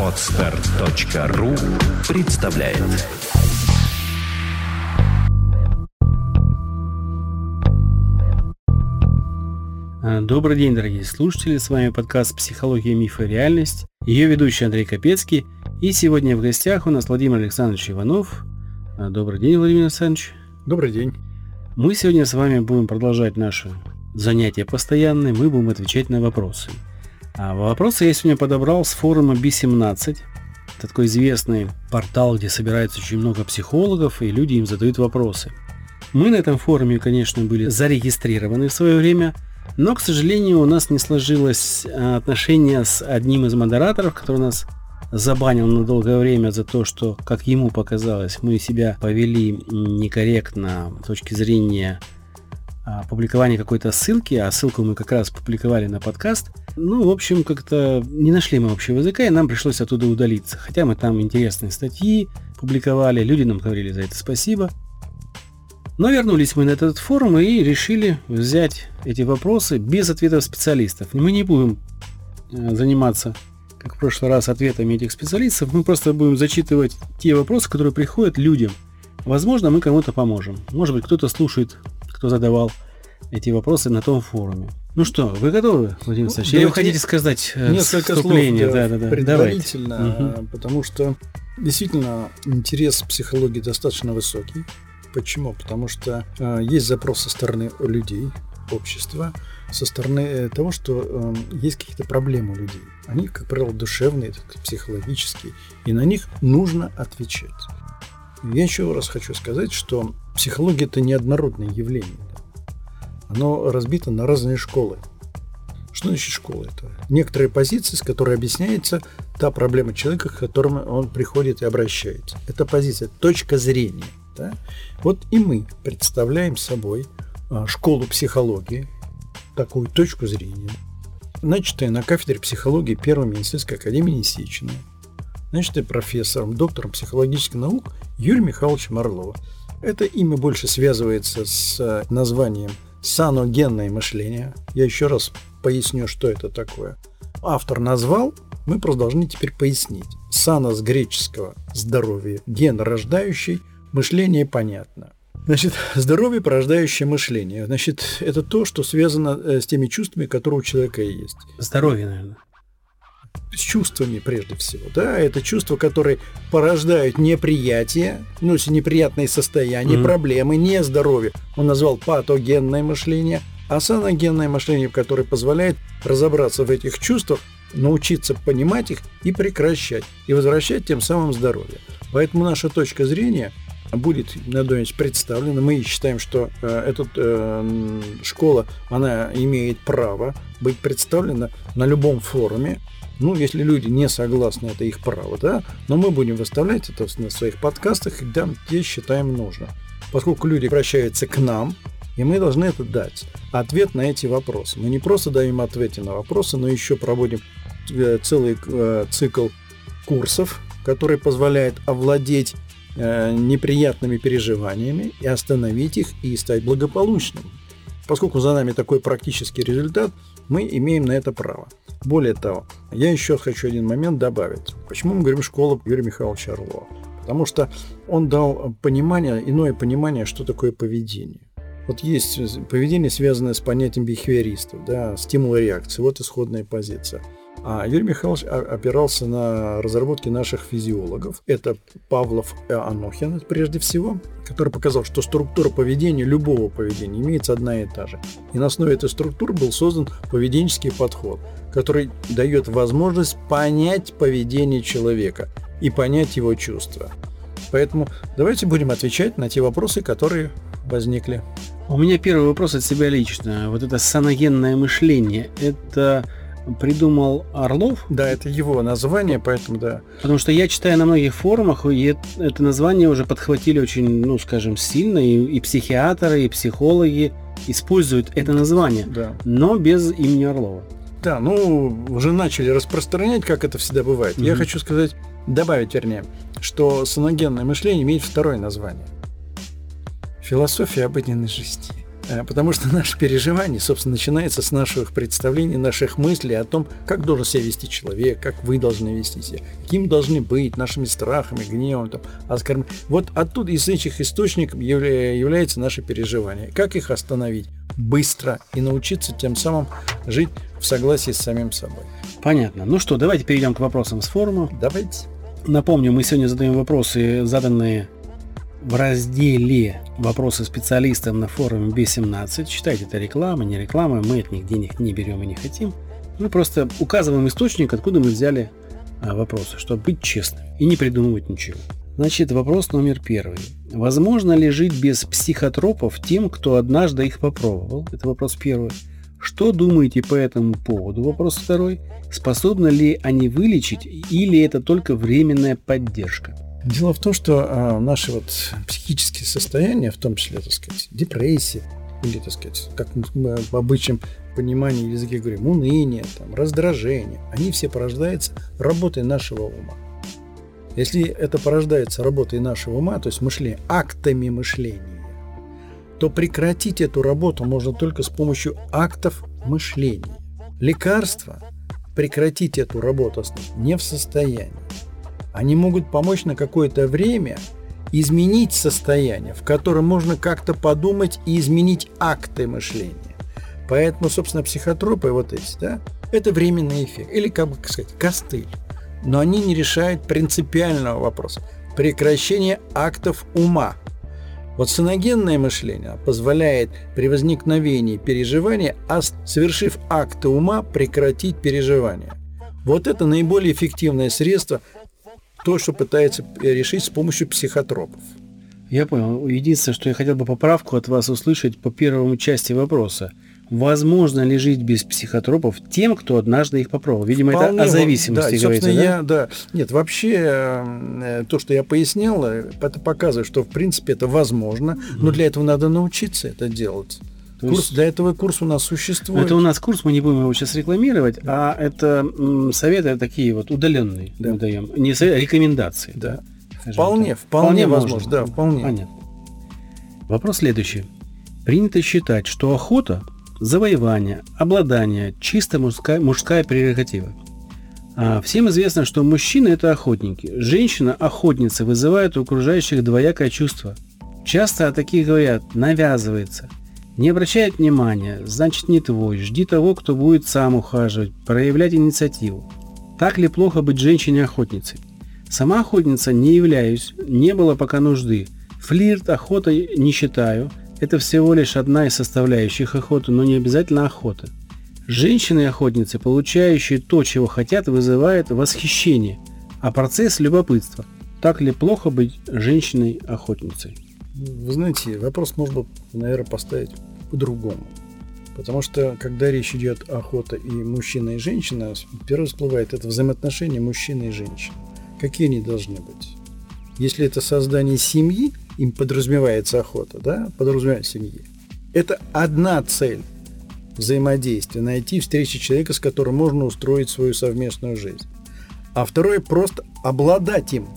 Отстар.ру представляет А, Добрый день, дорогие слушатели, с вами подкаст «Психология, мифы и реальность», ее ведущий Андрей Капецкий, и сегодня в гостях у нас Владимир Александрович Иванов. А, Добрый день, Владимир Александрович. Добрый день. Мы сегодня с вами будем продолжать наши занятия постоянные, мы будем отвечать на вопросы. А вопросы я сегодня подобрал с форума B17. Это такой известный портал, где собирается очень много психологов, и люди им задают вопросы. Мы на этом форуме, конечно, были зарегистрированы в свое время, но, к сожалению, у нас не сложилось а, отношение с одним из модераторов, который нас забанил на долгое время за то, что, как ему показалось, мы себя повели некорректно с точки зрения а, публикования какой-то ссылки, а ссылку мы как раз публиковали на подкаст. Ну, в общем, как-то не нашли мы общего языка, и нам пришлось оттуда удалиться. Хотя мы там интересные статьи публиковали, люди нам говорили за это спасибо. Но вернулись мы на этот форум и решили взять эти вопросы без ответов специалистов. Мы не будем э, заниматься, как в прошлый раз, ответами этих специалистов. Мы просто будем зачитывать те вопросы, которые приходят людям. Возможно, мы кому-то поможем. Может быть, кто-то слушает, кто задавал эти вопросы на том форуме. Ну что, вы готовы, Владимир Александрович? Ну, Или вы хотите сказать э, Несколько слов вступление? да, Да, да, да. предварительно, Давайте. Мгм. потому что действительно интерес психологии достаточно высокий. Почему? Потому что э, есть запрос со стороны людей, общества, со стороны э, того, что э, есть какие-то проблемы у людей. Они, как правило, душевные, психологические, и на них нужно отвечать. Я еще раз хочу сказать, что психология это неоднородное явление. Оно разбито на разные школы. Что значит школа? Это некоторые позиции, с которой объясняется та проблема человека, к которому он приходит и обращается. Это позиция, точка зрения. Да? Вот и мы представляем собой а, школу психологии, такую точку зрения, начатая на кафедре психологии Первой медицинской академии Несечина, начатая профессором, доктором психологических наук Юрием Михайловичем Орловым. Это имя больше связывается с а, названием саногенное мышление. Я еще раз поясню, что это такое. Автор назвал, мы просто должны теперь пояснить. Сана с греческого здоровье, ген рождающий, мышление понятно. Значит, здоровье, порождающее мышление. Значит, это то, что связано э, с теми чувствами, которые у человека есть. Здоровье, наверное. С чувствами прежде всего. Да, это чувства, которые порождают неприятие, ну, неприятные состояния, Мгм. проблемы, не здоровье. Он назвал патогенное мышление, а саногенное мышление, которое позволяет разобраться в этих чувствах, научиться понимать их и прекращать, и возвращать тем самым здоровье. Поэтому наша точка зрения будет надеюсь, представлена. Мы считаем, что э, эта э, школа, она имеет право быть представлена на любом форуме. Ну, если люди не согласны, это их право, да, но мы будем выставлять это на своих подкастах, где, где считаем нужно. Поскольку люди обращаются к нам, и мы должны это дать. Ответ на эти вопросы. Мы не просто даем ответы на вопросы, но еще проводим э, целый э, цикл курсов, который позволяет овладеть э, неприятными переживаниями и остановить их и стать благополучным. Поскольку за нами такой практический результат, мы имеем на это право. Более того, я еще хочу один момент добавить. Почему мы говорим школа Юрия Михайловича Орлова? Потому что он дал понимание, иное понимание, что такое поведение. Вот есть поведение, связанное с понятием бихевиористов, да, стимул реакции. Вот исходная позиция. А Юрий Михайлович опирался на разработки наших физиологов. Это Павлов и Анохин, прежде всего, который показал, что структура поведения, любого поведения, имеется одна и та же. И на основе этой структуры был создан поведенческий подход, который дает возможность понять поведение человека и понять его чувства. Поэтому давайте будем отвечать на те вопросы, которые возникли. У меня первый вопрос от себя лично. Вот это саногенное мышление, это придумал Орлов? Да, это его название, поэтому да. Потому что я читаю на многих форумах, и это название уже подхватили очень, ну, скажем, сильно, и, и психиатры, и психологи используют это название, Да. но без имени Орлова. Да, ну, уже начали распространять, как это всегда бывает. Я Мгм. хочу сказать, добавить, вернее, что саногенное мышление имеет второе название. Философия обыденной жизни. Э, потому что наше переживание, собственно, начинается с наших представлений, наших мыслей о том, как должен себя вести человек, как вы должны вести себя, каким должны быть нашими страхами, гневом, там, оскорблением. Вот оттуда из этих источников является наше переживание. Как их остановить быстро и научиться тем самым жить в согласии с самим собой. Понятно. Ну что, давайте перейдем к вопросам с форума. Давайте. Напомню, мы сегодня задаем вопросы, заданные в разделе «Вопросы специалистам» на форуме B17. Считайте, это реклама, не реклама, мы от них денег не берем и не хотим. Мы просто указываем источник, откуда мы взяли а, вопросы, чтобы быть честным и не придумывать ничего. Значит, вопрос номер первый. Возможно ли жить без психотропов тем, кто однажды их попробовал? Это вопрос первый. Что думаете по этому поводу? Вопрос второй. Способны ли они вылечить или это только временная поддержка? Дело в том, что а, наши вот психические состояния, в том числе, так сказать, депрессия, или, так сказать, как мы в обычном понимании языке говорим, уныние, там, раздражение, они все порождаются работой нашего ума. Если это порождается работой нашего ума, то есть мышление, актами мышления, то прекратить эту работу можно только с помощью актов мышления. Лекарства прекратить эту работу не в состоянии. Они могут помочь на какое-то время изменить состояние, в котором можно как-то подумать и изменить акты мышления. Поэтому, собственно, психотропы вот эти, да, это временный эффект. Или, как бы сказать, костыль. Но они не решают принципиального вопроса. Прекращение актов ума. Вот саногенное мышление позволяет при возникновении переживания, а совершив акты ума, прекратить переживания. Вот это наиболее эффективное средство то, что пытается решить с помощью психотропов. Я понял. Единственное, что я хотел бы поправку от вас услышать по первому части вопроса. Возможно ли жить без психотропов тем, кто однажды их попробовал? Видимо, Вполне, это о зависимости да, говорится, да? Я, да? Нет, вообще э, то, что я пояснял, э, это показывает, что в принципе это возможно, но для этого надо научиться это делать. То курс, есть... Для этого курс у нас существует. Это у нас курс, мы не будем его сейчас рекламировать, да. а это м, советы такие вот удаленные да. мы даем, не советы, а рекомендации. Да. Вполне, так. вполне, вполне возможно, да, вполне. Понятно. Вопрос следующий. Принято считать, что охота – завоевание, обладание – чисто мужская, мужская прерогатива. А всем известно, что мужчины – это охотники. Женщина – охотница, вызывает у окружающих двоякое чувство. Часто о таких говорят «навязывается», не обращает внимания, значит не твой, жди того, кто будет сам ухаживать, проявлять инициативу. Так ли плохо быть женщиной-охотницей? Сама охотница не являюсь, не было пока нужды. Флирт, охота не считаю. Это всего лишь одна из составляющих охоты, но не обязательно охота. Женщины-охотницы, получающие то, чего хотят, вызывает восхищение, а процесс – любопытство. Так ли плохо быть женщиной-охотницей? Вы знаете, вопрос можно, наверное, поставить по-другому. Потому что, когда речь идет о охоте и мужчина, и женщина, первое всплывает это взаимоотношения мужчины и женщины. Какие они должны быть? Если это создание семьи, им подразумевается охота, да, подразумевается семьи. Это одна цель взаимодействия, найти встречи человека, с которым можно устроить свою совместную жизнь. А второе просто обладать им,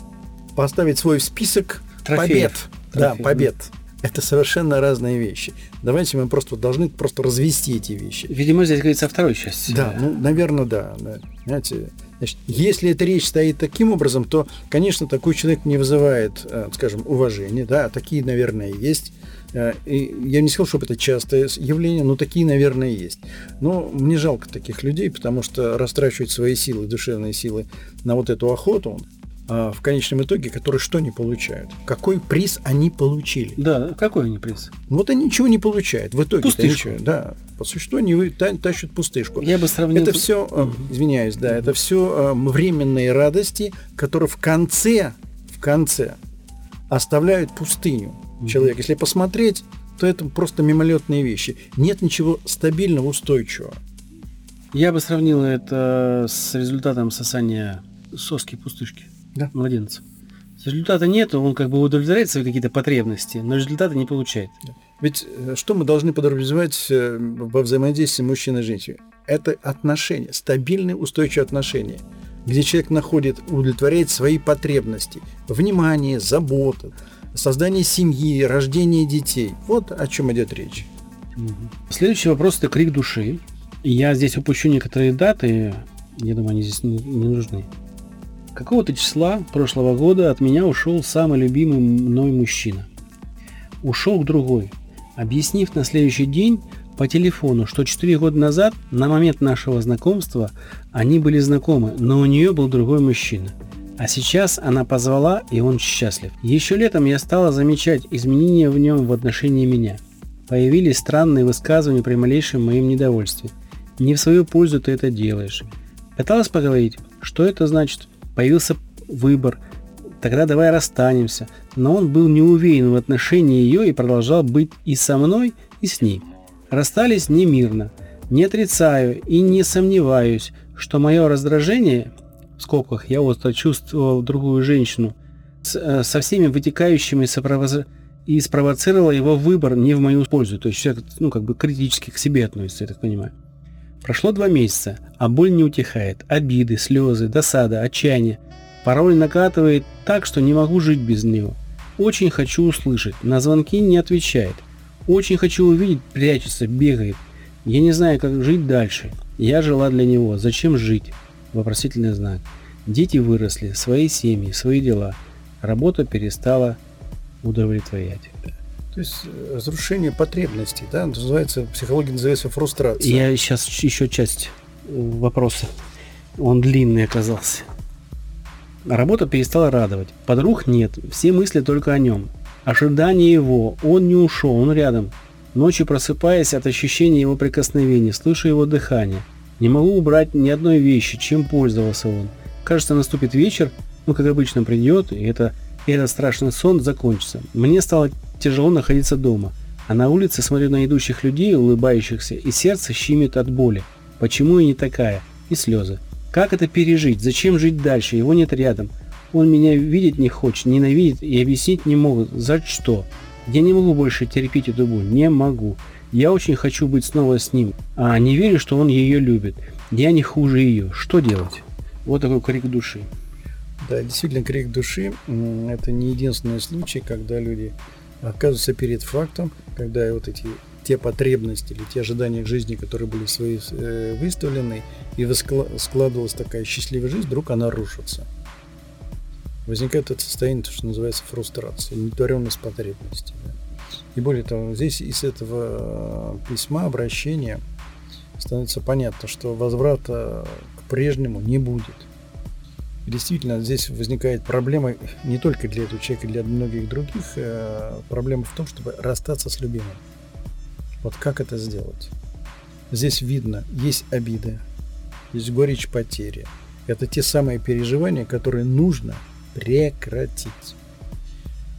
поставить свой список Трофеев. побед. Да, побед. Это совершенно разные вещи. Давайте мы просто должны просто развести эти вещи. Видимо, здесь говорится о второй части. Да, ну, наверное, да. да. Знаете, значит, если эта речь стоит таким образом, то, конечно, такой человек не вызывает, э, скажем, уважения. Да, такие, наверное, есть. Э, и я не сказал, чтобы это частое явление, но такие, наверное, есть. Но мне жалко таких людей, потому что растрачивать свои силы, душевные силы на вот эту охоту, а, в конечном итоге, которые что не получают? Какой приз они получили? Да, какой они приз? Вот они ничего не получают. В итоге пустышку. Ничего, да, по существу они тащат пустышку. Я бы сравнил... Это все, угу. извиняюсь, да, это все временные радости, которые в конце, в конце оставляют пустыню угу. человека. Если посмотреть, то это просто мимолетные вещи. Нет ничего стабильного, устойчивого. Я бы сравнил это с результатом сосания соски пустышки да. младенца. Результата нет, он как бы удовлетворяет свои какие-то потребности, но результата не получает. Да. Ведь э, что мы должны подразумевать э, во взаимодействии мужчины и женщины? Это отношения, стабильные, устойчивые отношения, где человек находит, удовлетворяет свои потребности, внимание, заботу, создание семьи, рождение детей. Вот о чем идет речь. Следующий вопрос – это крик души. Я здесь упущу некоторые даты, я думаю, они здесь не, не нужны. Какого-то числа прошлого года от меня ушел самый любимый мной мужчина. Ушел к другой, объяснив на следующий день по телефону, что 4 года назад, на момент нашего знакомства, они были знакомы, но у нее был другой мужчина. А сейчас она позвала, и он счастлив. Еще летом я стала замечать изменения в нем в отношении меня. Появились странные высказывания при малейшем моем недовольстве. Не в свою пользу ты это делаешь. Пыталась поговорить, что это значит. Появился выбор. Тогда давай расстанемся. Но он был не уверен в отношении ее и продолжал быть и со мной, и с ней. Расстались не мирно. Не отрицаю и не сомневаюсь, что мое раздражение, в скобках я остро чувствовал другую женщину, с, э, со всеми вытекающими сопровоз... и спровоцировало его выбор не в мою пользу. То есть человек, ну, как бы критически к себе относится, я так понимаю. Прошло два месяца, а боль не утихает. Обиды, слезы, досада, отчаяние. Порой накатывает так, что не могу жить без него. Очень хочу услышать, на звонки не отвечает. Очень хочу увидеть, прячется, бегает. Я не знаю, как жить дальше. Я жила для него. Зачем жить? Вопросительный знак. Дети выросли, свои семьи, свои дела. Работа перестала удовлетворять. То есть э, разрушение потребностей, да, называется, психология называется фрустрация. Я сейчас еще часть э, вопроса. Он длинный оказался. Работа перестала радовать. Подруг нет, все мысли только о нем. Ожидание его, он не ушел, он рядом. Ночью просыпаясь от ощущения его прикосновения, слышу его дыхание. Не могу убрать ни одной вещи, чем пользовался он. Кажется, наступит вечер, ну, как обычно, придет, и, это, и этот страшный сон закончится. Мне стало тяжело находиться дома, а на улице смотрю на идущих людей, улыбающихся, и сердце щемит от боли. Почему я не такая? И слезы. Как это пережить? Зачем жить дальше? Его нет рядом. Он меня видеть не хочет, ненавидит и объяснить не могут. За что? Я не могу больше терпеть эту боль. Не могу. Я очень хочу быть снова с ним, а не верю, что он ее любит. Я не хуже ее. Что делать? Вот такой крик души. Да, действительно, крик души – это не единственный случай, когда люди оказываются перед фактом, когда вот эти те потребности или те ожидания к жизни, которые были свои э, выставлены, и складывалась такая счастливая жизнь, вдруг она рушится. Возникает это состояние, то, что называется фрустрация, недотворенность потребностей. Да. И более того, здесь из этого э, письма, обращения становится понятно, что возврата к прежнему не будет. И действительно, здесь возникает проблема не только для этого человека, для многих других. Э, проблема в том, чтобы расстаться с любимым. Вот как это сделать? Здесь видно, есть обида, есть горечь потери. Это те самые переживания, которые нужно прекратить.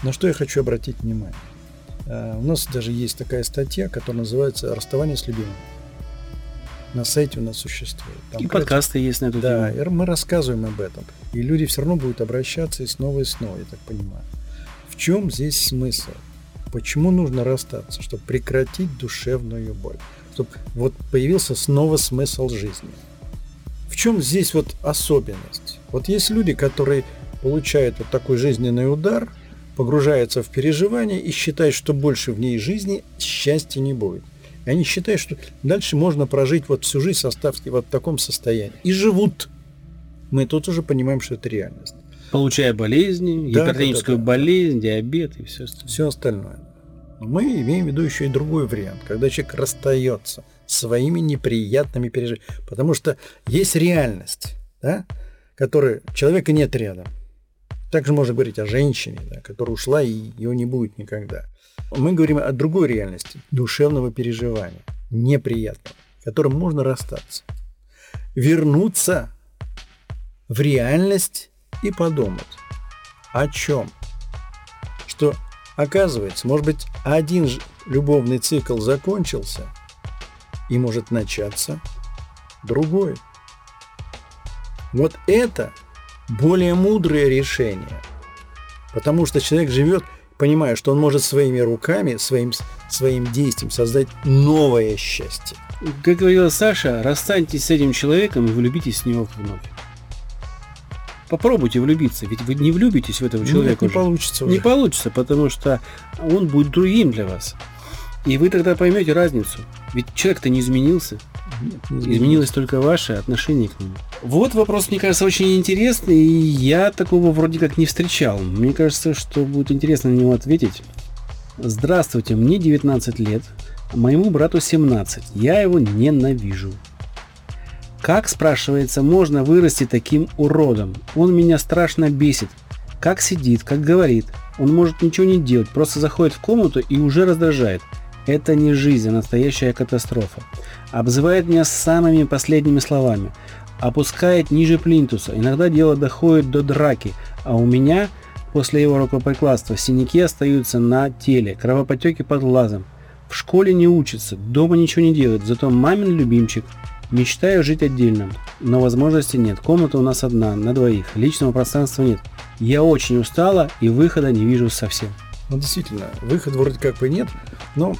На что я хочу обратить внимание? Э, у нас даже есть такая статья, которая называется «Расставание с любимым». На сайте у нас существует. Там, и подкасты есть на эту да, тему. Да, мы рассказываем об этом. И люди все равно будут обращаться и снова и снова, я так понимаю. В чем здесь смысл? Почему нужно расстаться? Чтобы прекратить душевную боль. Чтобы вот появился снова смысл жизни. В чем здесь вот особенность? Вот есть люди, которые получают вот такой жизненный удар, погружаются в переживания и считают, что больше в ней жизни счастья не будет. И они считают, что дальше можно прожить вот всю жизнь составки вот в таком состоянии. И живут. Мы тут уже понимаем, что это реальность. Получая болезни, да, гипертоническую да, да, болезнь, диабет и все остальное. Все остальное. Но мы имеем в виду еще и другой вариант, когда человек расстается своими неприятными переживаниями. Потому что есть реальность, да, которой человека нет рядом. Также можно говорить о женщине, да, которая ушла и ее не будет никогда. Мы говорим о другой реальности, душевного переживания, неприятного, которым можно расстаться. Вернуться в реальность и подумать, о чем? Что оказывается, может быть, один любовный цикл закончился, и может начаться другой. Вот это более мудрое решение. Потому что человек живет, понимая, что он может своими руками, своим, своим действием создать новое счастье. Как говорила Саша, расстаньтесь с этим человеком и влюбитесь в него вновь. Попробуйте влюбиться, ведь вы не влюбитесь в этого человека. Нет, не уже. получится. Уже. Не получится, потому что он будет другим для вас. И вы тогда поймете разницу. Ведь человек-то не изменился. Изменилось только ваше отношение к нему. Вот вопрос, мне кажется, очень интересный, и я такого вроде как не встречал. Мне кажется, что будет интересно на него ответить. Здравствуйте, мне 19 лет, моему брату 17. Я его ненавижу. Как, спрашивается, можно вырасти таким уродом? Он меня страшно бесит. Как сидит, как говорит. Он может ничего не делать, просто заходит в комнату и уже раздражает. Это не жизнь, а настоящая катастрофа. Обзывает меня самыми последними словами. Опускает ниже плинтуса. Иногда дело доходит до драки. А у меня после его рукоприкладства синяки остаются на теле, кровопотеки под глазом. В школе не учится, дома ничего не делает, зато мамин любимчик. Мечтаю жить отдельно, но возможности нет. Комната у нас одна, на двоих. Личного пространства нет. Я очень устала и выхода не вижу совсем. Ну, действительно, выхода вроде как бы нет, но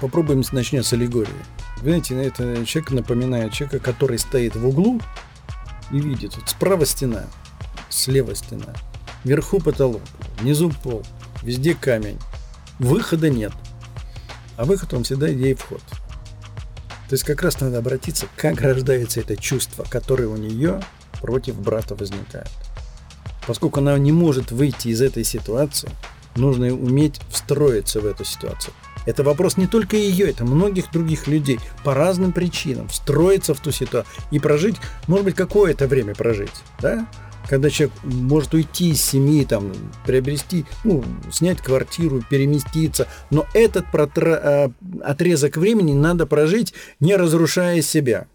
попробуем начнем с аллегории. Вы знаете, это человек напоминает человека, который стоит в углу и видит, вот справа стена, слева стена, вверху потолок, внизу пол, везде камень. Выхода нет. А выход, он всегда идея вход. То есть как раз надо обратиться, как рождается это чувство, которое у нее против брата возникает. Поскольку она не может выйти из этой ситуации, нужно уметь встроиться в эту ситуацию. Это вопрос не только ее, это многих других людей по разным причинам встроиться в ту ситуацию и прожить, может быть, какое-то время прожить, да? Когда человек может уйти из семьи, там, приобрести, ну, снять квартиру, переместиться, но этот протра- а, отрезок времени надо прожить, не разрушая себя.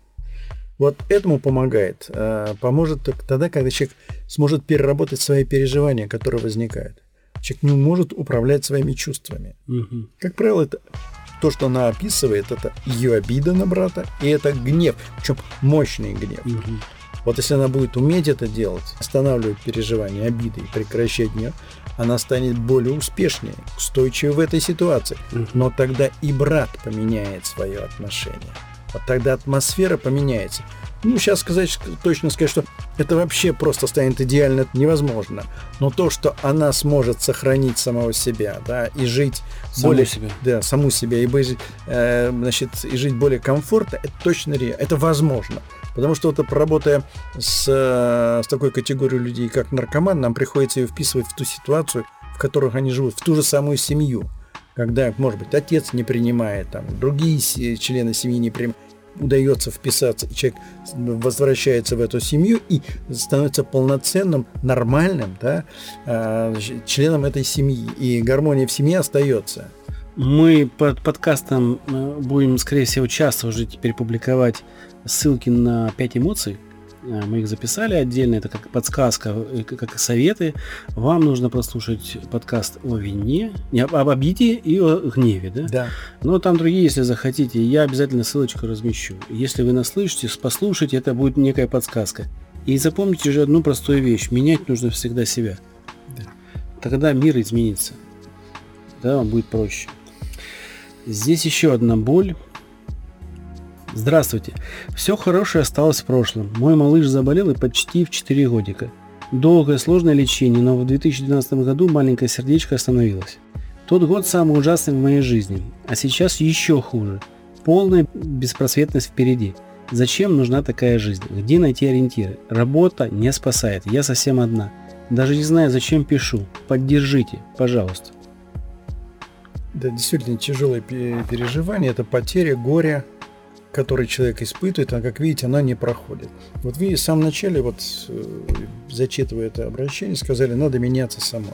Вот этому помогает. а, Поможет тогда, когда человек сможет переработать свои переживания, которые возникают. Человек не может управлять своими чувствами. Мгм. Как правило, это то, что она описывает, это ее обида на брата, и это гнев, причем мощный гнев. Мгм. Вот если она будет уметь это делать, останавливать переживания, обиды и прекращать гнев, она станет более успешнее, устойчивой в этой ситуации. Но тогда и брат поменяет свое отношение. Вот тогда атмосфера поменяется. Ну, сейчас сказать, точно сказать, что это вообще просто станет идеально, невозможно. Но то, что она сможет сохранить самого себя, да, и жить Саму более... себя. Да, саму себя, и, быть, э, значит, и жить более комфортно, это точно ре- это возможно. Потому что вот работая с, э, с такой категорией людей, как наркоман, нам приходится ее вписывать в ту ситуацию, в которых они живут, в ту же самую семью. Когда, может быть, отец не принимает, там, другие члены семьи не принимают, удается вписаться, человек возвращается в эту семью и становится полноценным, нормальным да, э, членом этой семьи. И гармония в семье остается. Мы под подкастом э, будем, скорее всего, часто уже теперь публиковать ссылки на 5 эмоций. Э, Мы их записали отдельно, это как подсказка, э, как советы. Вам нужно послушать подкаст о вине, не, об об обиде и о гневе, да? Да. Но там другие, если захотите, я обязательно ссылочку размещу. Если вы нас слышите, послушайте, это будет некая подсказка. И запомните же одну простую вещь. Менять нужно всегда себя. Да. Тогда мир изменится. Да, вам будет проще. Здесь еще одна боль. Здравствуйте. Все хорошее осталось в прошлом. Мой малыш заболел и почти в 4 годика. Долгое сложное лечение, но в 2012 году маленькое сердечко остановилось. Тот год самый ужасный в моей жизни, а сейчас еще хуже. Полная беспросветность впереди. Зачем нужна такая жизнь? Где найти ориентиры? Работа не спасает, я совсем одна. Даже не знаю, зачем пишу. Поддержите, пожалуйста. Да, действительно тяжелое пе- переживание, это потеря, горе, который человек испытывает, а как видите, она не проходит. Вот вы в самом начале, вот э, зачитывая это обращение, сказали, надо меняться самой.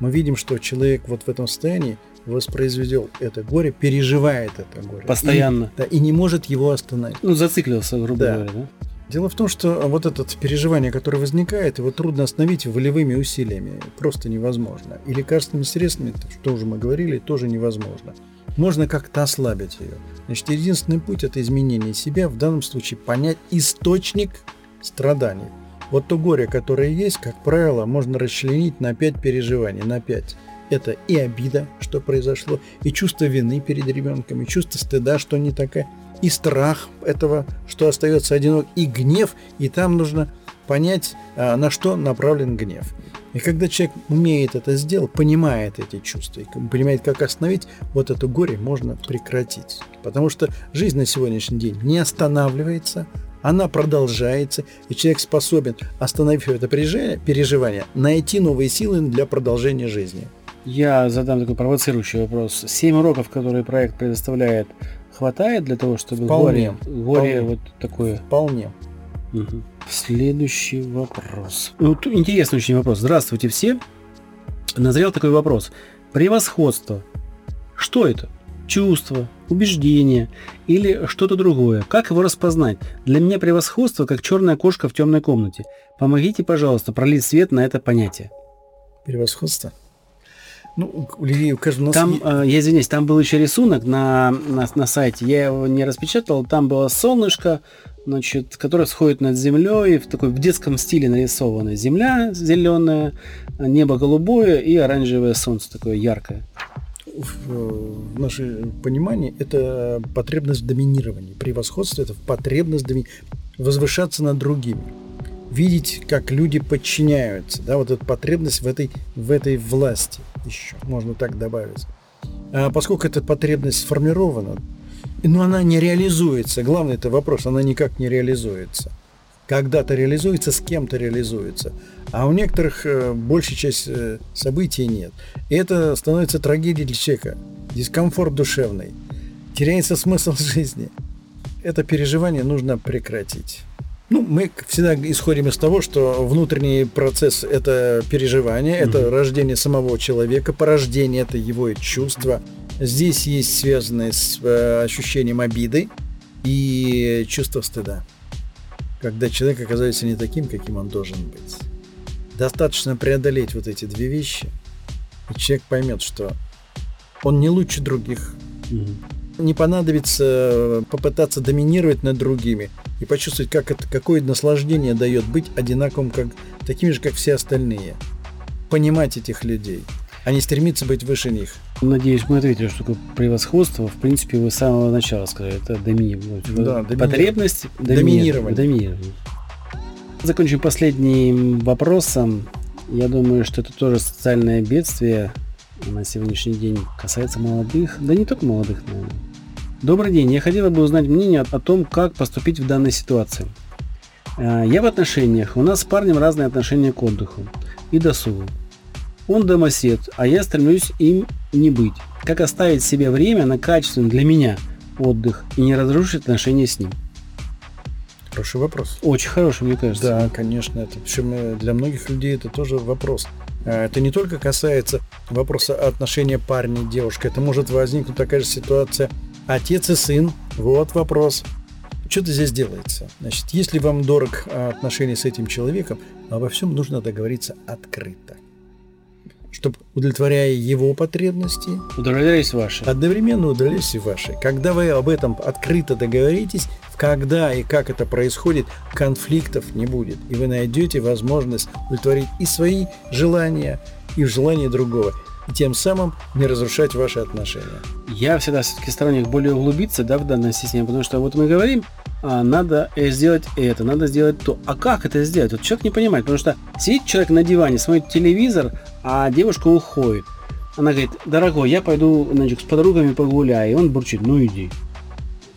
Мы видим, что человек вот в этом состоянии воспроизведет это горе, переживает это горе. Постоянно. И, да, и не может его остановить. Ну, зациклился, грубо Да. говоря, да? Дело в том, что вот это переживание, которое возникает, его трудно остановить волевыми усилиями. Просто невозможно. И лекарственными средствами, что уже мы говорили, тоже невозможно. Можно как-то ослабить ее. Значит, единственный путь – это изменение себя, в данном случае понять источник страданий. Вот то горе, которое есть, как правило, можно расчленить на пять переживаний, на пять. Это и обида, что произошло, и чувство вины перед ребенком, и чувство стыда, что не такая, и страх этого, что остается одинок, и гнев, и там нужно понять, а, на что направлен гнев. И когда человек умеет это сделать, понимает эти чувства, и понимает, как остановить, вот это горе можно прекратить. Потому что жизнь на сегодняшний день не останавливается, она продолжается, и человек способен, остановив это переживание, найти новые силы для продолжения жизни. Я задам такой провоцирующий вопрос. Семь уроков, которые проект предоставляет, хватает для того, чтобы Вполне. горе, горе Вполне. вот такое? Вполне. Следующий вопрос. Тут интересный очень вопрос. Здравствуйте все. Назрел такой вопрос. Превосходство. Что это? Чувство, убеждение или что-то другое? Как его распознать? Для меня превосходство как черная кошка в темной комнате. Помогите, пожалуйста, пролить свет на это понятие. Превосходство. Ну, у людей, у нас Там, э, я извиняюсь, там был еще рисунок на, на, на сайте. Я его не распечатал. Там было солнышко, значит, которое всходит над землей в такой в детском стиле нарисовано. Земля зеленая, небо голубое и оранжевое солнце такое яркое. в, нашем понимании это потребность в доминировании. Превосходство – это потребность доми- возвышаться над другими. Видеть, как люди подчиняются. Да, вот эта потребность в этой, в этой власти еще, можно так добавить. А поскольку эта потребность сформирована, но она не реализуется. Главный это вопрос, она никак не реализуется. Когда-то реализуется, с кем-то реализуется. А у некоторых э, большая часть э, событий нет. И это становится трагедией для человека. Дискомфорт душевный. Теряется смысл жизни. Это переживание нужно прекратить. Ну, мы всегда исходим из того, что внутренний процесс – это переживание, это рождение самого человека, порождение – это его чувства. Здесь есть связанные с э, ощущением обиды и чувство стыда. Когда человек оказывается не таким, каким он должен быть. Достаточно преодолеть вот эти две вещи, и человек поймет, что он не лучше других, Мгм. не понадобится попытаться доминировать над другими и почувствовать, как это, какое наслаждение дает быть одинаковым, как, такими же, как все остальные. Понимать этих людей, а не стремиться быть выше них. Надеюсь, мы ответили, что такое превосходство. В принципе, вы с самого начала сказали. Это доми... ну, Да, доминирование. потребность Доминирование. доминирование. Закончим последним вопросом. Я думаю, что это тоже социальное бедствие на сегодняшний день касается молодых, да не только молодых, наверное. Добрый день, я хотела бы узнать мнение о том, как поступить в данной ситуации. А, Я в отношениях, у нас с парнем разные отношения к отдыху и досугу. Он домосед, а я стремлюсь им не быть. Как оставить себе время на качественный для меня отдых и не разрушить отношения с ним? Хороший вопрос. Очень хороший, мне кажется. Да, конечно, это причем э, для многих людей это тоже вопрос. Э, Это не только касается вопроса отношения парня и девушки, это может возникнуть такая же ситуация отец и сын. Вот вопрос. Что-то здесь делается. Значит, если вам дорог э, отношения с этим человеком, обо всем нужно договориться открыто. Чтобы, удовлетворяя его потребности, Удовлетворяюсь ваши. Одновременно удались и ваши. Когда вы об этом открыто договоритесь, когда и как это происходит, конфликтов не будет. И вы найдете возможность удовлетворить и свои желания, и желания другого. И тем самым не разрушать ваши отношения. Я всегда все-таки сторонник более углубиться да, в данное системе, потому что вот мы говорим, надо э, сделать это, надо сделать то. А как это сделать? Вот человек не понимает, потому что сидит человек на диване, смотрит телевизор, а девушка уходит. Она говорит, дорогой, я пойду значит, с подругами погуляю. И он бурчит, ну иди.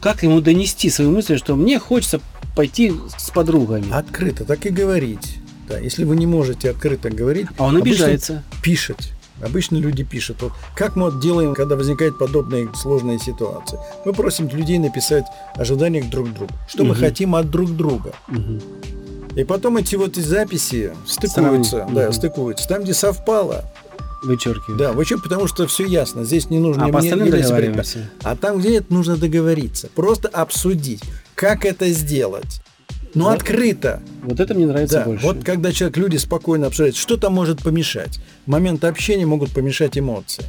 Как ему донести свои мысли, что мне хочется пойти с подругами? А, Открыто так и говорить. Да, если вы не можете открыто говорить, А он обижается. пишет. Обычно люди пишут. Вот как мы делаем, когда возникает подобная сложная ситуация? Мы просим людей написать ожидания друг к другу. Что мы Мгм. хотим от друг друга. Мгм. И потом эти вот записи стыкуются, Сравнить. да, Мгм. стыкуются. Там, где совпало, Вычеркиваю. да, вы что, потому что все ясно, здесь не нужно А по мне- остальным договариваемся. А там, где это нужно договориться, просто обсудить, как это сделать. Ну, Да. открыто. Вот это мне нравится Да, больше. вот когда человек, люди спокойно обсуждают, что там может помешать. В момент общения могут помешать эмоции.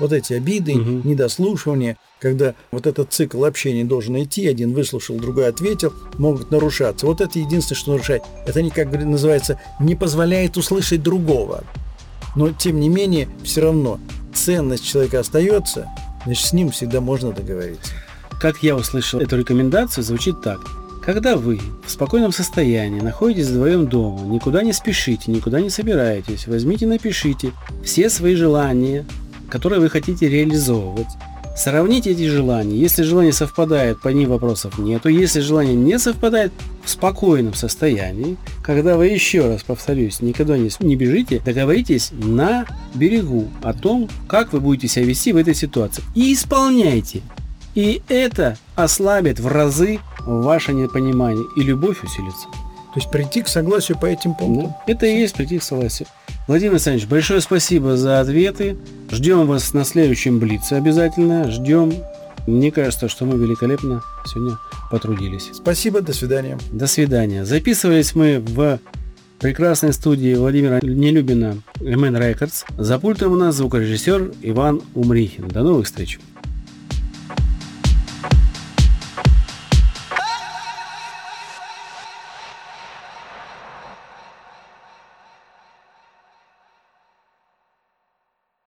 Вот эти обиды, Мгм. недослушивания, когда вот этот цикл общения должен идти, один выслушал, другой ответил, могут нарушаться. Вот это единственное, что нарушает. Это не, как называется, не позволяет услышать другого. Но, тем не менее, все равно ценность человека остается, значит, с ним всегда можно договориться. Как я услышал эту рекомендацию, звучит так. Когда вы в спокойном состоянии находитесь вдвоем дома, никуда не спешите, никуда не собираетесь, возьмите, напишите все свои желания, которые вы хотите реализовывать. Сравните эти желания. Если желание совпадает, по ним вопросов нету. Если желание не совпадает, в спокойном состоянии, когда вы еще раз повторюсь, никогда не, не бежите, договоритесь на берегу о том, как вы будете себя вести в этой ситуации. И исполняйте. И это ослабит в разы ваше непонимание, и любовь усилится. То есть прийти к согласию по этим пунктам. Ну, это и есть прийти к согласию. Владимир Александрович, большое спасибо за ответы. Ждем вас на следующем Блице обязательно. Ждем. Мне кажется, что мы великолепно сегодня потрудились. Спасибо, до свидания. До свидания. Записывались мы в прекрасной студии Владимира Нелюбина MN Records. За пультом у нас звукорежиссер Иван Умрихин. До новых встреч.